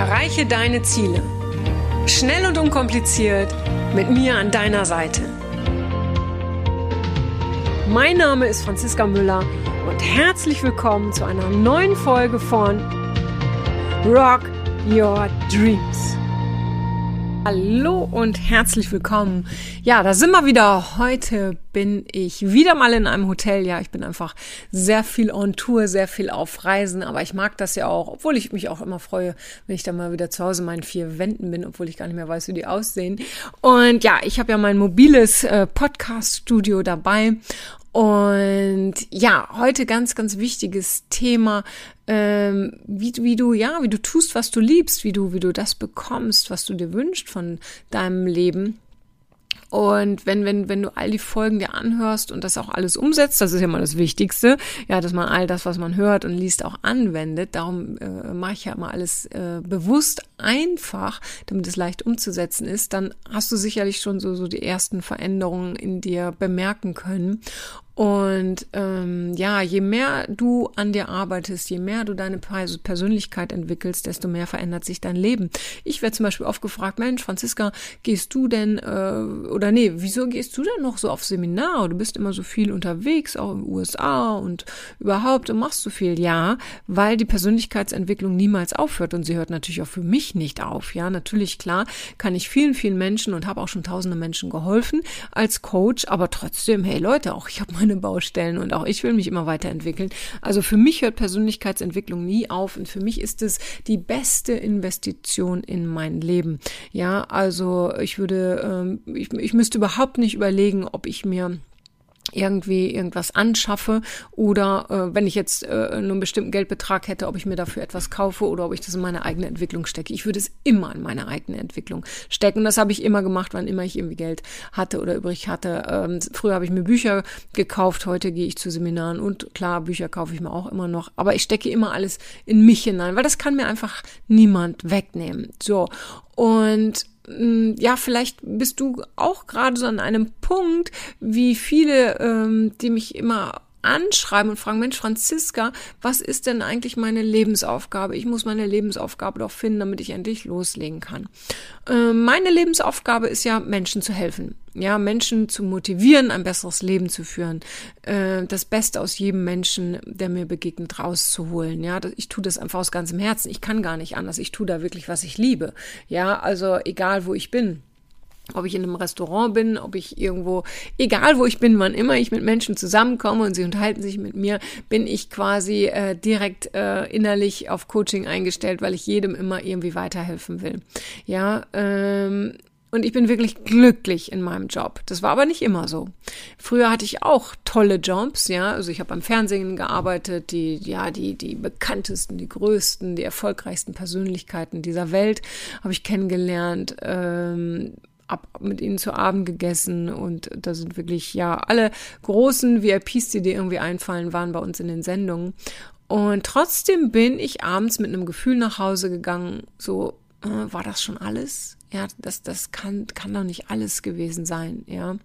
Erreiche deine Ziele. Schnell und unkompliziert mit mir an deiner Seite. Mein Name ist Franziska Müller und herzlich willkommen zu einer neuen Folge von Rock Your Dreams. Hallo und herzlich willkommen. Ja, da sind wir wieder. Heute bin ich wieder mal in einem Hotel. Ja, ich bin einfach sehr viel on Tour, sehr viel auf Reisen, aber ich mag das ja auch, obwohl ich mich auch immer freue, wenn ich dann mal wieder zu Hause in meinen vier Wänden bin, obwohl ich gar nicht mehr weiß, wie die aussehen. Und ja, ich habe ja mein mobiles äh, Podcast-Studio dabei und ja, heute ganz, ganz wichtiges Thema, ähm, wie, wie du, ja, wie du tust, was du liebst, wie du, wie du das bekommst, was du dir wünschst von deinem Leben. Und wenn, wenn, wenn du all die Folgen dir anhörst und das auch alles umsetzt, das ist ja mal das Wichtigste, ja, dass man all das, was man hört und liest, auch anwendet. Darum äh, mache ich ja immer alles äh, bewusst einfach, damit es leicht umzusetzen ist. Dann hast du sicherlich schon so, so die ersten Veränderungen in dir bemerken können. Und ähm, ja, je mehr du an dir arbeitest, je mehr du deine Persönlichkeit entwickelst, desto mehr verändert sich dein Leben. Ich werde zum Beispiel oft gefragt, Mensch, Franziska, gehst du denn, äh, oder nee, wieso gehst du denn noch so auf Seminar? Du bist immer so viel unterwegs, auch in den USA und überhaupt und machst so viel. Ja, weil die Persönlichkeitsentwicklung niemals aufhört und sie hört natürlich auch für mich nicht auf. Ja, natürlich, klar, kann ich vielen, vielen Menschen und habe auch schon tausende Menschen geholfen als Coach, aber trotzdem, hey Leute, auch ich habe meine meine Baustellen und auch ich will mich immer weiterentwickeln. Also für mich hört Persönlichkeitsentwicklung nie auf und für mich ist es die beste Investition in mein Leben. Ja, also ich würde, ähm, ich, ich müsste überhaupt nicht überlegen, ob ich mir irgendwie irgendwas anschaffe oder äh, wenn ich jetzt äh, nur einen bestimmten Geldbetrag hätte, ob ich mir dafür etwas kaufe oder ob ich das in meine eigene Entwicklung stecke. Ich würde es immer in meine eigene Entwicklung stecken. Das habe ich immer gemacht, wann immer ich irgendwie Geld hatte oder übrig hatte. Ähm, früher habe ich mir Bücher gekauft, heute gehe ich zu Seminaren und klar, Bücher kaufe ich mir auch immer noch, aber ich stecke immer alles in mich hinein, weil das kann mir einfach niemand wegnehmen. So. Und ja, vielleicht bist du auch gerade so an einem Punkt, wie viele, ähm, die mich immer anschreiben und fragen, Mensch, Franziska, was ist denn eigentlich meine Lebensaufgabe? Ich muss meine Lebensaufgabe doch finden, damit ich endlich loslegen kann. Äh, meine Lebensaufgabe ist ja, Menschen zu helfen. Ja, Menschen zu motivieren, ein besseres Leben zu führen, äh, das Beste aus jedem Menschen, der mir begegnet, rauszuholen. Ja, ich tue das einfach aus ganzem Herzen. Ich kann gar nicht anders. Ich tue da wirklich, was ich liebe. Ja, also egal, wo ich bin ob ich in einem Restaurant bin, ob ich irgendwo, egal wo ich bin, wann immer ich mit Menschen zusammenkomme und sie unterhalten sich mit mir, bin ich quasi äh, direkt äh, innerlich auf Coaching eingestellt, weil ich jedem immer irgendwie weiterhelfen will. Ja, ähm, und ich bin wirklich glücklich in meinem Job. Das war aber nicht immer so. Früher hatte ich auch tolle Jobs, ja. Also ich habe am Fernsehen gearbeitet, die, ja, die, die bekanntesten, die größten, die erfolgreichsten Persönlichkeiten dieser Welt habe ich kennengelernt. Ähm, ab mit ihnen zu Abend gegessen und da sind wirklich, ja, alle großen VIPs, die dir irgendwie einfallen, waren bei uns in den Sendungen. Und trotzdem bin ich abends mit einem Gefühl nach Hause gegangen, so, äh, war das schon alles? Ja, das, das kann, kann doch nicht alles gewesen sein, ja.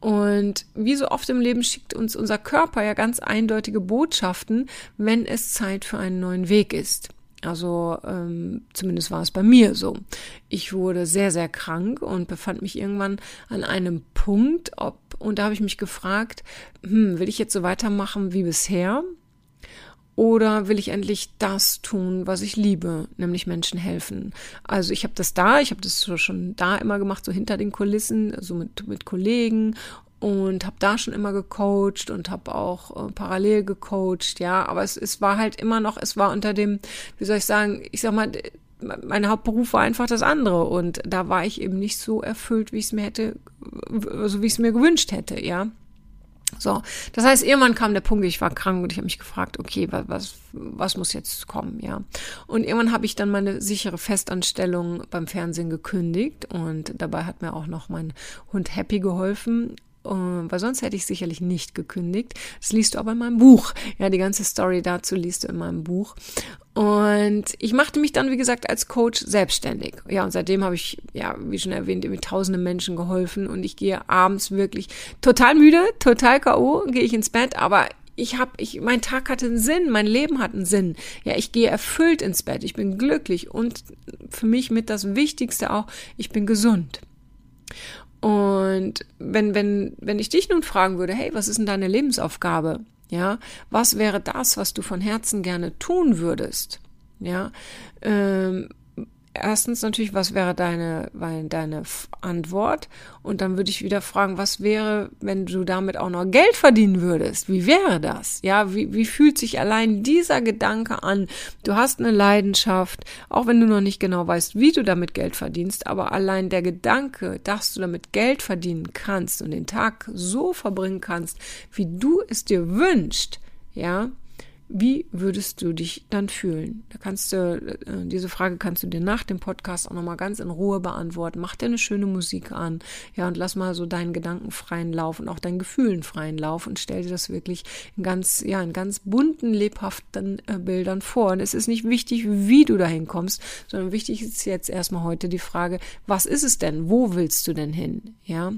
Und wie so oft im Leben schickt uns unser Körper ja ganz eindeutige Botschaften, wenn es Zeit für einen neuen Weg ist. Also ähm, zumindest war es bei mir so. Ich wurde sehr, sehr krank und befand mich irgendwann an einem Punkt, ob, und da habe ich mich gefragt, hm, will ich jetzt so weitermachen wie bisher? Oder will ich endlich das tun, was ich liebe, nämlich Menschen helfen? Also ich habe das da, ich habe das schon da immer gemacht, so hinter den Kulissen, so mit, mit Kollegen und habe da schon immer gecoacht und habe auch äh, parallel gecoacht, ja, aber es, es war halt immer noch, es war unter dem, wie soll ich sagen, ich sag mal, mein Hauptberuf war einfach das andere und da war ich eben nicht so erfüllt, wie ich es mir hätte, also wie ich es mir gewünscht hätte, ja. So, das heißt, irgendwann kam der Punkt, ich war krank und ich habe mich gefragt, okay, was, was muss jetzt kommen, ja. Und irgendwann habe ich dann meine sichere Festanstellung beim Fernsehen gekündigt und dabei hat mir auch noch mein Hund Happy geholfen weil sonst hätte ich sicherlich nicht gekündigt. Das liest du aber in meinem Buch. Ja, die ganze Story dazu liest du in meinem Buch. Und ich machte mich dann, wie gesagt, als Coach selbstständig. Ja, und seitdem habe ich, ja, wie schon erwähnt, mit tausenden Menschen geholfen und ich gehe abends wirklich total müde, total K.O., gehe ich ins Bett, aber ich habe, ich, mein Tag hatte einen Sinn, mein Leben hat einen Sinn. Ja, ich gehe erfüllt ins Bett, ich bin glücklich und für mich mit das Wichtigste auch, ich bin gesund. Und wenn, wenn, wenn ich dich nun fragen würde, hey, was ist denn deine Lebensaufgabe? Ja, was wäre das, was du von Herzen gerne tun würdest? Ja, ähm, erstens natürlich, was wäre deine, deine Antwort? Und dann würde ich wieder fragen, was wäre, wenn du damit auch noch Geld verdienen würdest? Wie wäre das? Ja, wie, wie fühlt sich allein dieser Gedanke an? Du hast eine Leidenschaft, auch wenn du noch nicht genau weißt, wie du damit Geld verdienst, aber allein der Gedanke, dass du damit Geld verdienen kannst und den Tag so verbringen kannst, wie du es dir wünschst, ja, wie würdest du dich dann fühlen? Da kannst du, äh, diese Frage kannst du dir nach dem Podcast auch nochmal ganz in Ruhe beantworten. Mach dir eine schöne Musik an, ja, und lass mal so deinen Gedanken freien Lauf und auch deinen Gefühlen freien Lauf und stell dir das wirklich in ganz, ja, in ganz bunten, lebhaften äh, Bildern vor. Und es ist nicht wichtig, wie du dahin kommst, sondern wichtig ist jetzt erstmal heute die Frage, was ist es denn? Wo willst du denn hin? Ja.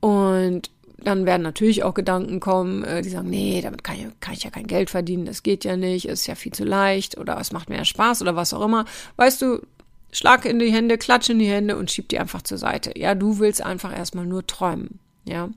Und dann werden natürlich auch Gedanken kommen, äh, die sagen, nee, damit kann ich, kann ich ja kein Geld verdienen, das geht ja nicht, ist ja viel zu leicht oder es macht mir ja Spaß oder was auch immer. Weißt du, schlag in die Hände, klatsch in die Hände und schieb die einfach zur Seite. Ja, du willst einfach erstmal nur träumen. Ja.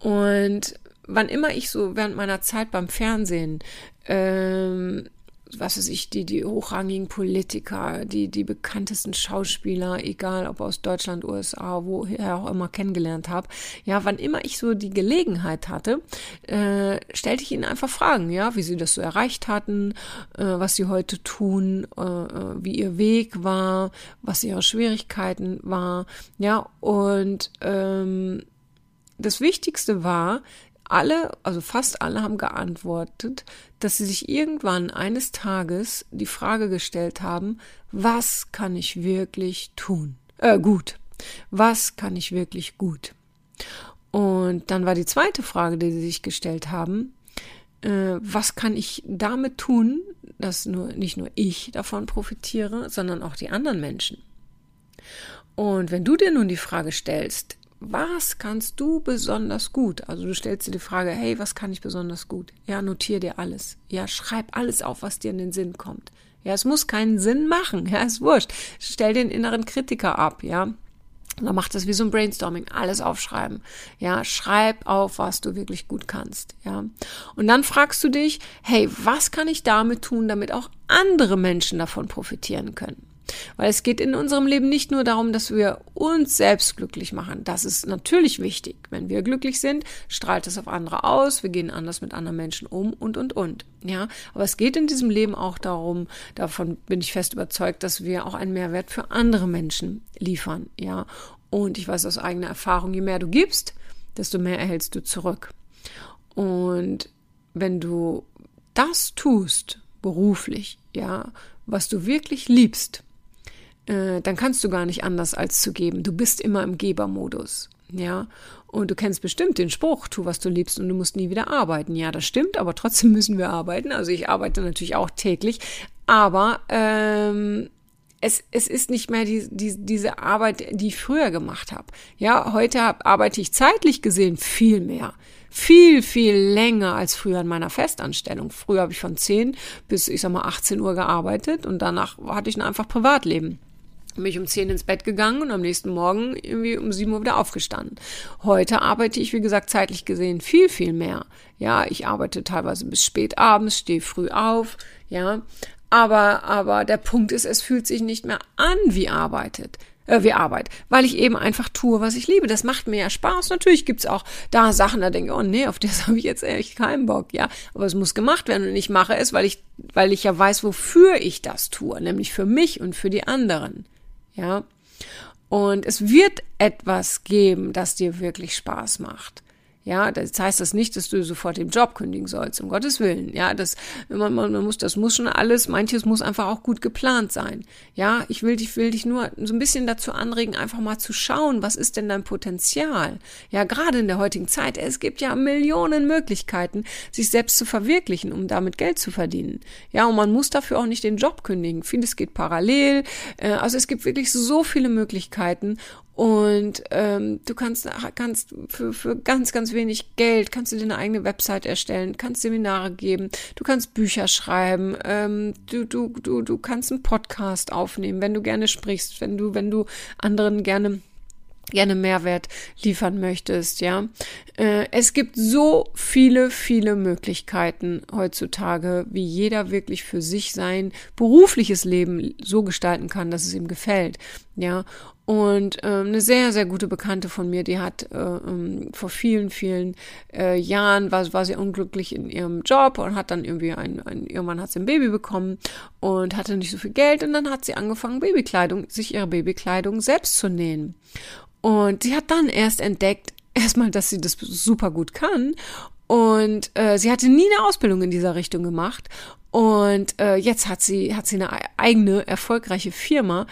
Und wann immer ich so während meiner Zeit beim Fernsehen ähm, was weiß ich, die, die hochrangigen Politiker, die, die bekanntesten Schauspieler, egal ob aus Deutschland, USA, woher auch immer kennengelernt habe. Ja, wann immer ich so die Gelegenheit hatte, äh, stellte ich ihnen einfach Fragen, ja, wie sie das so erreicht hatten, äh, was sie heute tun, äh, äh wie ihr Weg war, was ihre Schwierigkeiten war, ja, und ähm, das Wichtigste war, alle, also fast alle haben geantwortet, dass sie sich irgendwann eines Tages die Frage gestellt haben, was kann ich wirklich tun? Äh, gut. Was kann ich wirklich gut? Und dann war die zweite Frage, die sie sich gestellt haben, äh, was kann ich damit tun, dass nur, nicht nur ich davon profitiere, sondern auch die anderen Menschen? Und wenn du dir nun die Frage stellst, was kannst du besonders gut? Also du stellst dir die Frage, hey, was kann ich besonders gut? Ja, notier dir alles. Ja, schreib alles auf, was dir in den Sinn kommt. Ja, es muss keinen Sinn machen. Ja, ist wurscht. Stell den inneren Kritiker ab. Ja, dann mach das wie so ein Brainstorming, alles aufschreiben. Ja, schreib auf, was du wirklich gut kannst. Ja. Und dann fragst du dich, hey, was kann ich damit tun, damit auch andere Menschen davon profitieren können? Weil es geht in unserem Leben nicht nur darum, dass wir uns selbst glücklich machen. Das ist natürlich wichtig. Wenn wir glücklich sind, strahlt es auf andere aus. Wir gehen anders mit anderen Menschen um und, und, und. Ja, aber es geht in diesem Leben auch darum, davon bin ich fest überzeugt, dass wir auch einen Mehrwert für andere Menschen liefern. Ja, und ich weiß aus eigener Erfahrung, je mehr du gibst, desto mehr erhältst du zurück. Und wenn du das tust, beruflich, ja, was du wirklich liebst, äh, dann kannst du gar nicht anders als zu geben. Du bist immer im Gebermodus. Ja, und du kennst bestimmt den Spruch, tu was du liebst und du musst nie wieder arbeiten. Ja, das stimmt, aber trotzdem müssen wir arbeiten. Also ich arbeite natürlich auch täglich, aber ähm, es, es ist nicht mehr die, die, diese Arbeit, die ich früher gemacht habe. Ja, heute hab, arbeite ich zeitlich gesehen viel mehr. Viel, viel länger als früher in meiner Festanstellung. Früher habe ich von 10 bis, ich sag mal, 18 Uhr gearbeitet und danach hatte ich ein einfach Privatleben bin ich um 10 ins Bett gegangen und am nächsten Morgen irgendwie um 7 Uhr wieder aufgestanden. Heute arbeite ich, wie gesagt, zeitlich gesehen viel, viel mehr. Ja, ich arbeite teilweise bis spät abends, stehe früh auf, ja. Aber, aber der Punkt ist, es fühlt sich nicht mehr an wie arbeitet äh, wie Arbeit, weil ich eben einfach tue, was ich liebe. Das macht mir ja Spaß. Natürlich gibt's auch da Sachen, da denke ich, oh nee, auf das habe ich jetzt echt keinen Bock, ja. Aber es muss gemacht werden und ich mache es, weil ich, weil ich ja weiß, wofür ich das tue, nämlich für mich und für die anderen ja. Und es wird etwas geben, das dir wirklich Spaß macht. Ja, das heißt das nicht, dass du sofort den Job kündigen sollst, um Gottes Willen. Ja, das, man, man muss, das muss schon alles, manches muss einfach auch gut geplant sein. Ja, ich will dich, will dich nur so ein bisschen dazu anregen, einfach mal zu schauen, was ist denn dein Potenzial? Ja, gerade in der heutigen Zeit, es gibt ja Millionen Möglichkeiten, sich selbst zu verwirklichen, um damit Geld zu verdienen. Ja, und man muss dafür auch nicht den Job kündigen. Vieles geht parallel. Äh, also es gibt wirklich so viele Möglichkeiten Und ähm, du kannst, kannst für, für ganz, ganz wenig Geld, kannst du dir eine eigene Website erstellen, kannst Seminare geben, du kannst Bücher schreiben, ähm, du, du, du, du kannst einen Podcast aufnehmen, wenn du gerne sprichst, wenn du, wenn du anderen gerne gerne Mehrwert liefern möchtest, ja. Äh, es gibt so viele, viele Möglichkeiten heutzutage, wie jeder wirklich für sich sein berufliches Leben so gestalten kann, dass es ihm gefällt, ja. Und äh, eine sehr, sehr gute Bekannte von mir, die hat äh, ähm, vor vielen, vielen äh, Jahren, war, war sie unglücklich in ihrem Job und hat dann irgendwie ein, ein, irgendwann hat sie ein Baby bekommen und hatte nicht so viel Geld und dann hat sie angefangen, Babykleidung, sich ihre Babykleidung selbst zu nähen. Und sie hat dann erst entdeckt, erstmal, dass sie das super gut kann. Und äh, sie hatte nie eine Ausbildung in dieser Richtung gemacht. Und äh, jetzt hat sie, hat sie eine eigene, erfolgreiche Firma,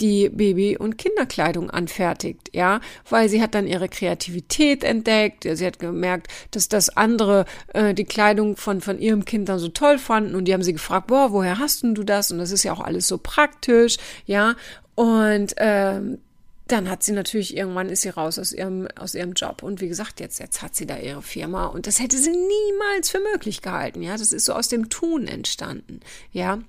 die Baby- und Kinderkleidung anfertigt, ja, weil sie hat dann ihre Kreativität entdeckt, sie hat gemerkt, dass das andere äh, die Kleidung von von ihrem Kind dann so toll fanden. Und die haben sie gefragt, boah, woher hast denn du das? Und das ist ja auch alles so praktisch, ja, und ähm, dann hat sie natürlich irgendwann ist sie raus aus ihrem aus ihrem Job. Und wie gesagt jetzt jetzt hat sie da ihre Firma. Und das hätte sie niemals für möglich gehalten ja? Das ist so aus dem Tun entstanden ja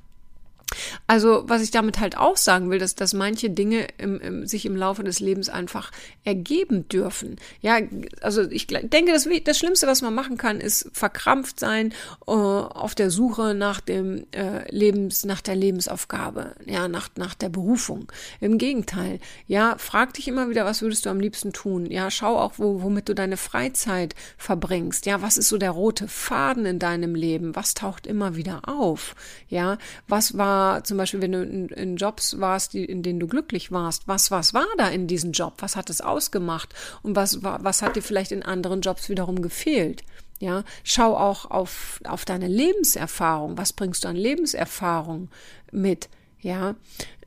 also, was ich damit halt auch sagen will, dass, dass manche Dinge im, im, sich im Laufe des Lebens einfach ergeben dürfen. Ja, also ich denke, das, das Schlimmste, was man machen kann, ist verkrampft sein äh, auf der Suche nach dem äh, Lebens, nach der Lebensaufgabe, ja, nach, nach der Berufung. Im Gegenteil, ja, frag dich immer wieder, was würdest du am liebsten tun? Ja, schau auch, wo, womit du deine Freizeit verbringst. Ja, was ist so der rote Faden in deinem Leben? Was taucht immer wieder auf? Ja, was war zum Beispiel, wenn du in, in Jobs warst, die, in denen du glücklich warst, was, was war da in diesem Job? Was hat es ausgemacht? Und was, was hat dir vielleicht in anderen Jobs wiederum gefehlt? Ja, schau auch auf, auf deine Lebenserfahrung. Was bringst du an Lebenserfahrung mit? Ja,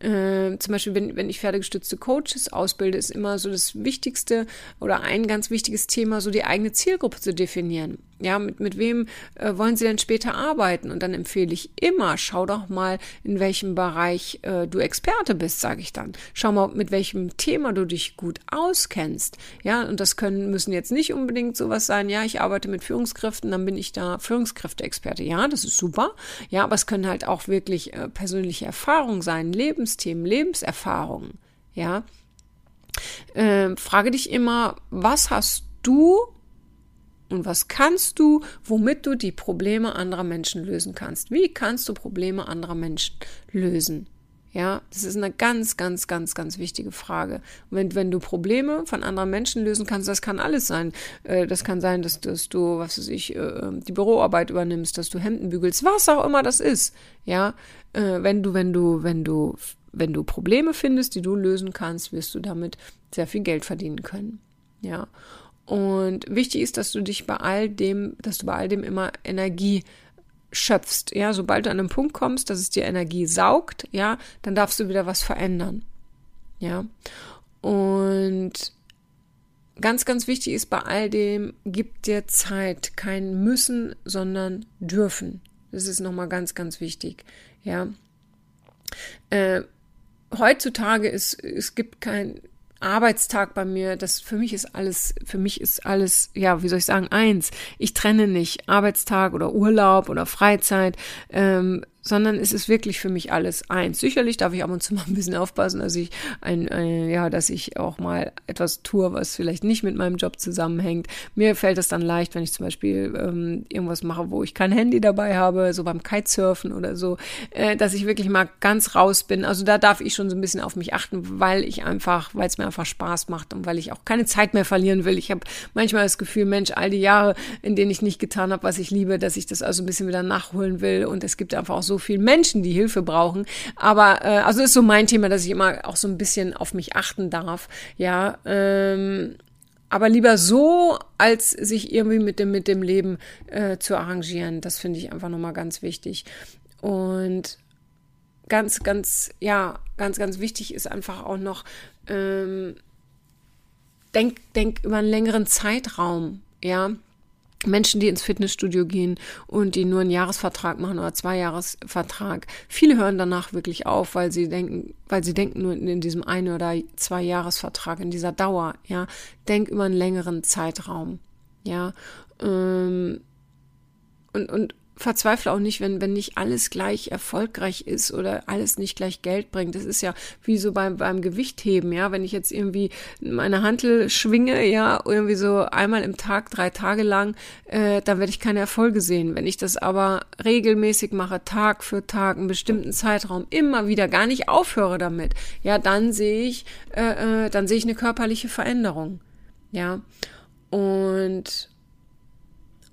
äh, zum Beispiel, wenn, wenn ich pferdegestützte Coaches ausbilde, ist immer so das Wichtigste oder ein ganz wichtiges Thema, so die eigene Zielgruppe zu definieren. Ja, mit, mit wem äh, wollen Sie denn später arbeiten? Und dann empfehle ich immer, schau doch mal, in welchem Bereich äh, du Experte bist, sage ich dann. Schau mal, mit welchem Thema du dich gut auskennst. Ja, und das können, müssen jetzt nicht unbedingt sowas sein, ja, ich arbeite mit Führungskräften, dann bin ich da Führungskräfte-Experte. Ja, das ist super. Ja, aber es können halt auch wirklich äh, persönliche Erfahrungen sein, Lebensthemen, Lebenserfahrungen. Ja, äh, frage dich immer, was hast du und was kannst du, womit du die Probleme anderer Menschen lösen kannst? Wie kannst du Probleme anderer Menschen lösen? Ja, das ist eine ganz, ganz, ganz, ganz wichtige Frage. Wenn, wenn du Probleme von anderen Menschen lösen kannst, das kann alles sein. Äh, das kann sein, dass, dass du, was weiß ich, äh, die Büroarbeit übernimmst, dass du Hemden bügelst, was auch immer das ist. Ja, äh, wenn du, wenn du, wenn du, wenn du Probleme findest, die du lösen kannst, wirst du damit sehr viel Geld verdienen können. Ja. Und wichtig ist, dass du dich bei all dem, dass du bei all dem immer Energie schöpfst. Ja, sobald du an einen Punkt kommst, dass es dir Energie saugt, ja, dann darfst du wieder was verändern. Ja. Und ganz, ganz wichtig ist bei all dem, gib dir Zeit. Kein müssen, sondern dürfen. Das ist nochmal ganz, ganz wichtig. Ja. Äh, heutzutage ist, es gibt kein, Arbeitstag bei mir, das für mich ist alles, für mich ist alles, ja, wie soll ich sagen, eins. Ich trenne nicht Arbeitstag oder Urlaub oder Freizeit. Ähm, sondern es ist wirklich für mich alles eins. Sicherlich darf ich ab und zu mal ein bisschen aufpassen, dass ich ein, ein, ja, dass ich auch mal etwas tue, was vielleicht nicht mit meinem Job zusammenhängt. Mir fällt es dann leicht, wenn ich zum Beispiel ähm, irgendwas mache, wo ich kein Handy dabei habe, so beim Kitesurfen oder so, äh, dass ich wirklich mal ganz raus bin. Also da darf ich schon so ein bisschen auf mich achten, weil ich einfach, weil es mir einfach Spaß macht und weil ich auch keine Zeit mehr verlieren will. Ich habe manchmal das Gefühl, Mensch, all die Jahre, in denen ich nicht getan habe, was ich liebe, dass ich das also ein bisschen wieder nachholen will. Und es gibt einfach auch so so vielen Menschen, die Hilfe brauchen. Aber äh, also ist so mein Thema, dass ich immer auch so ein bisschen auf mich achten darf. Ja, ähm, aber lieber so, als sich irgendwie mit dem, mit dem Leben äh, zu arrangieren. Das finde ich einfach nochmal ganz wichtig. Und ganz, ganz, ja, ganz, ganz wichtig ist einfach auch noch, ähm, denk, denk über einen längeren Zeitraum, ja. Menschen, die ins Fitnessstudio gehen und die nur einen Jahresvertrag machen oder zwei Jahresvertrag, viele hören danach wirklich auf, weil sie denken, weil sie denken nur in diesem ein oder zwei Jahresvertrag, in dieser Dauer, ja. Denk über einen längeren Zeitraum, ja. Ähm, und, und verzweifle auch nicht, wenn, wenn nicht alles gleich erfolgreich ist oder alles nicht gleich Geld bringt. Das ist ja wie so beim, beim Gewichtheben, ja. Wenn ich jetzt irgendwie meine Hantel schwinge, ja, irgendwie so einmal im Tag, drei Tage lang, äh, dann werde ich keine Erfolge sehen. Wenn ich das aber regelmäßig mache, Tag für Tag, einen bestimmten Zeitraum, immer wieder gar nicht aufhöre damit, ja, dann sehe ich, äh, äh, dann sehe ich eine körperliche Veränderung. Ja. Und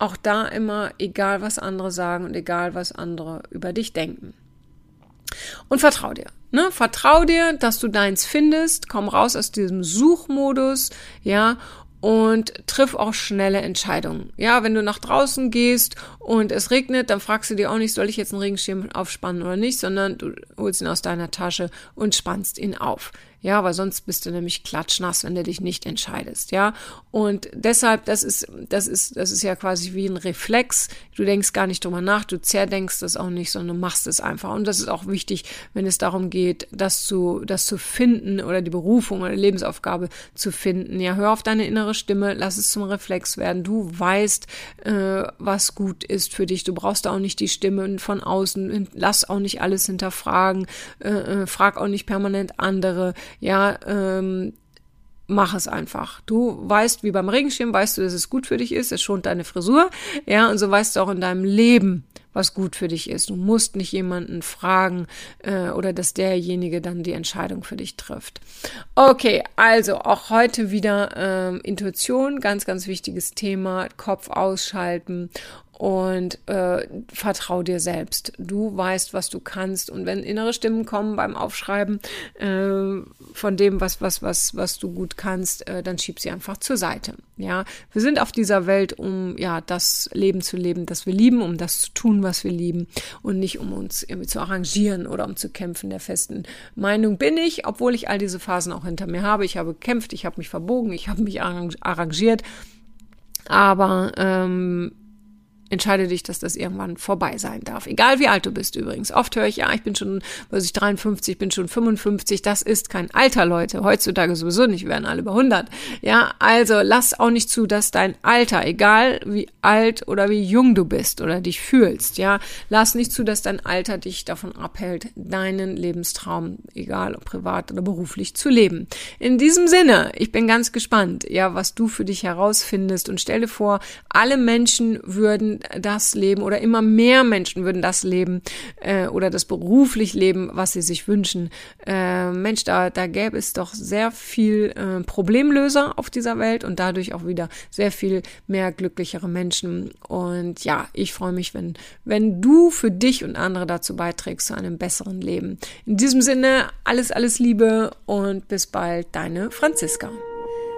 auch da immer, egal was andere sagen und egal was andere über dich denken. Und vertrau dir. Ne? Vertrau dir, dass du deins findest. Komm raus aus diesem Suchmodus, ja, und triff auch schnelle Entscheidungen. Ja, wenn du nach draußen gehst und es regnet, dann fragst du dir auch nicht, soll ich jetzt einen Regenschirm aufspannen oder nicht, sondern du holst ihn aus deiner Tasche und spannst ihn auf. Ja, weil sonst bist du nämlich klatschnass, wenn du dich nicht entscheidest. Ja, und deshalb, das ist, das ist, das ist ja quasi wie ein Reflex. Du denkst gar nicht drüber nach, du zerdenkst das auch nicht, sondern du machst es einfach. Und das ist auch wichtig, wenn es darum geht, das zu, das zu finden oder die Berufung oder die Lebensaufgabe zu finden. Ja, hör auf deine innere Stimme, lass es zum Reflex werden. Du weißt, äh, was gut ist für dich. Du brauchst auch nicht die Stimmen von außen. Lass auch nicht alles hinterfragen. Äh, äh, frag auch nicht permanent andere ja, ähm, mach es einfach. Du weißt, wie beim Regenschirm, weißt du, dass es gut für dich ist, es schont deine Frisur, ja, und so weißt du auch in deinem Leben, was gut für dich ist. Du musst nicht jemanden fragen äh, oder dass derjenige dann die Entscheidung für dich trifft. Okay, also auch heute wieder ähm, Intuition, ganz, ganz wichtiges Thema, Kopf ausschalten und äh, vertrau dir selbst. Du weißt, was du kannst und wenn innere Stimmen kommen beim Aufschreiben äh, von dem, was was was was du gut kannst, äh, dann schieb sie einfach zur Seite. Ja, wir sind auf dieser Welt, um ja das Leben zu leben, das wir lieben, um das zu tun, was wir lieben und nicht um uns irgendwie zu arrangieren oder um zu kämpfen. Der festen Meinung bin ich, obwohl ich all diese Phasen auch hinter mir habe. Ich habe gekämpft, ich habe mich verbogen, ich habe mich arrangiert. Aber ähm, entscheide dich, dass das irgendwann vorbei sein darf. Egal wie alt du bist übrigens. Oft höre ich, ja, ich bin schon, weiß ich, 53, bin schon 55. Das ist kein Alter, Leute. Heutzutage sowieso nicht, wir werden alle über 100. Ja, also lass auch nicht zu, dass dein Alter, egal wie alt oder wie jung du bist oder dich fühlst, ja, lass nicht zu, dass dein Alter dich davon abhält, deinen Lebenstraum, egal ob privat oder beruflich, zu leben. In diesem Sinne, ich bin ganz gespannt, ja, was du für dich herausfindest und stell dir vor, alle Menschen würden das leben oder immer mehr Menschen würden das leben äh, oder das beruflich leben, was sie sich wünschen. Äh, Mensch, da, da gäbe es doch sehr viel äh, Problemlöser auf dieser Welt und dadurch auch wieder sehr viel mehr glücklichere Menschen. Und ja, ich freue mich, wenn, wenn du für dich und andere dazu beiträgst zu einem besseren Leben. In diesem Sinne, alles, alles Liebe und bis bald, deine Franziska.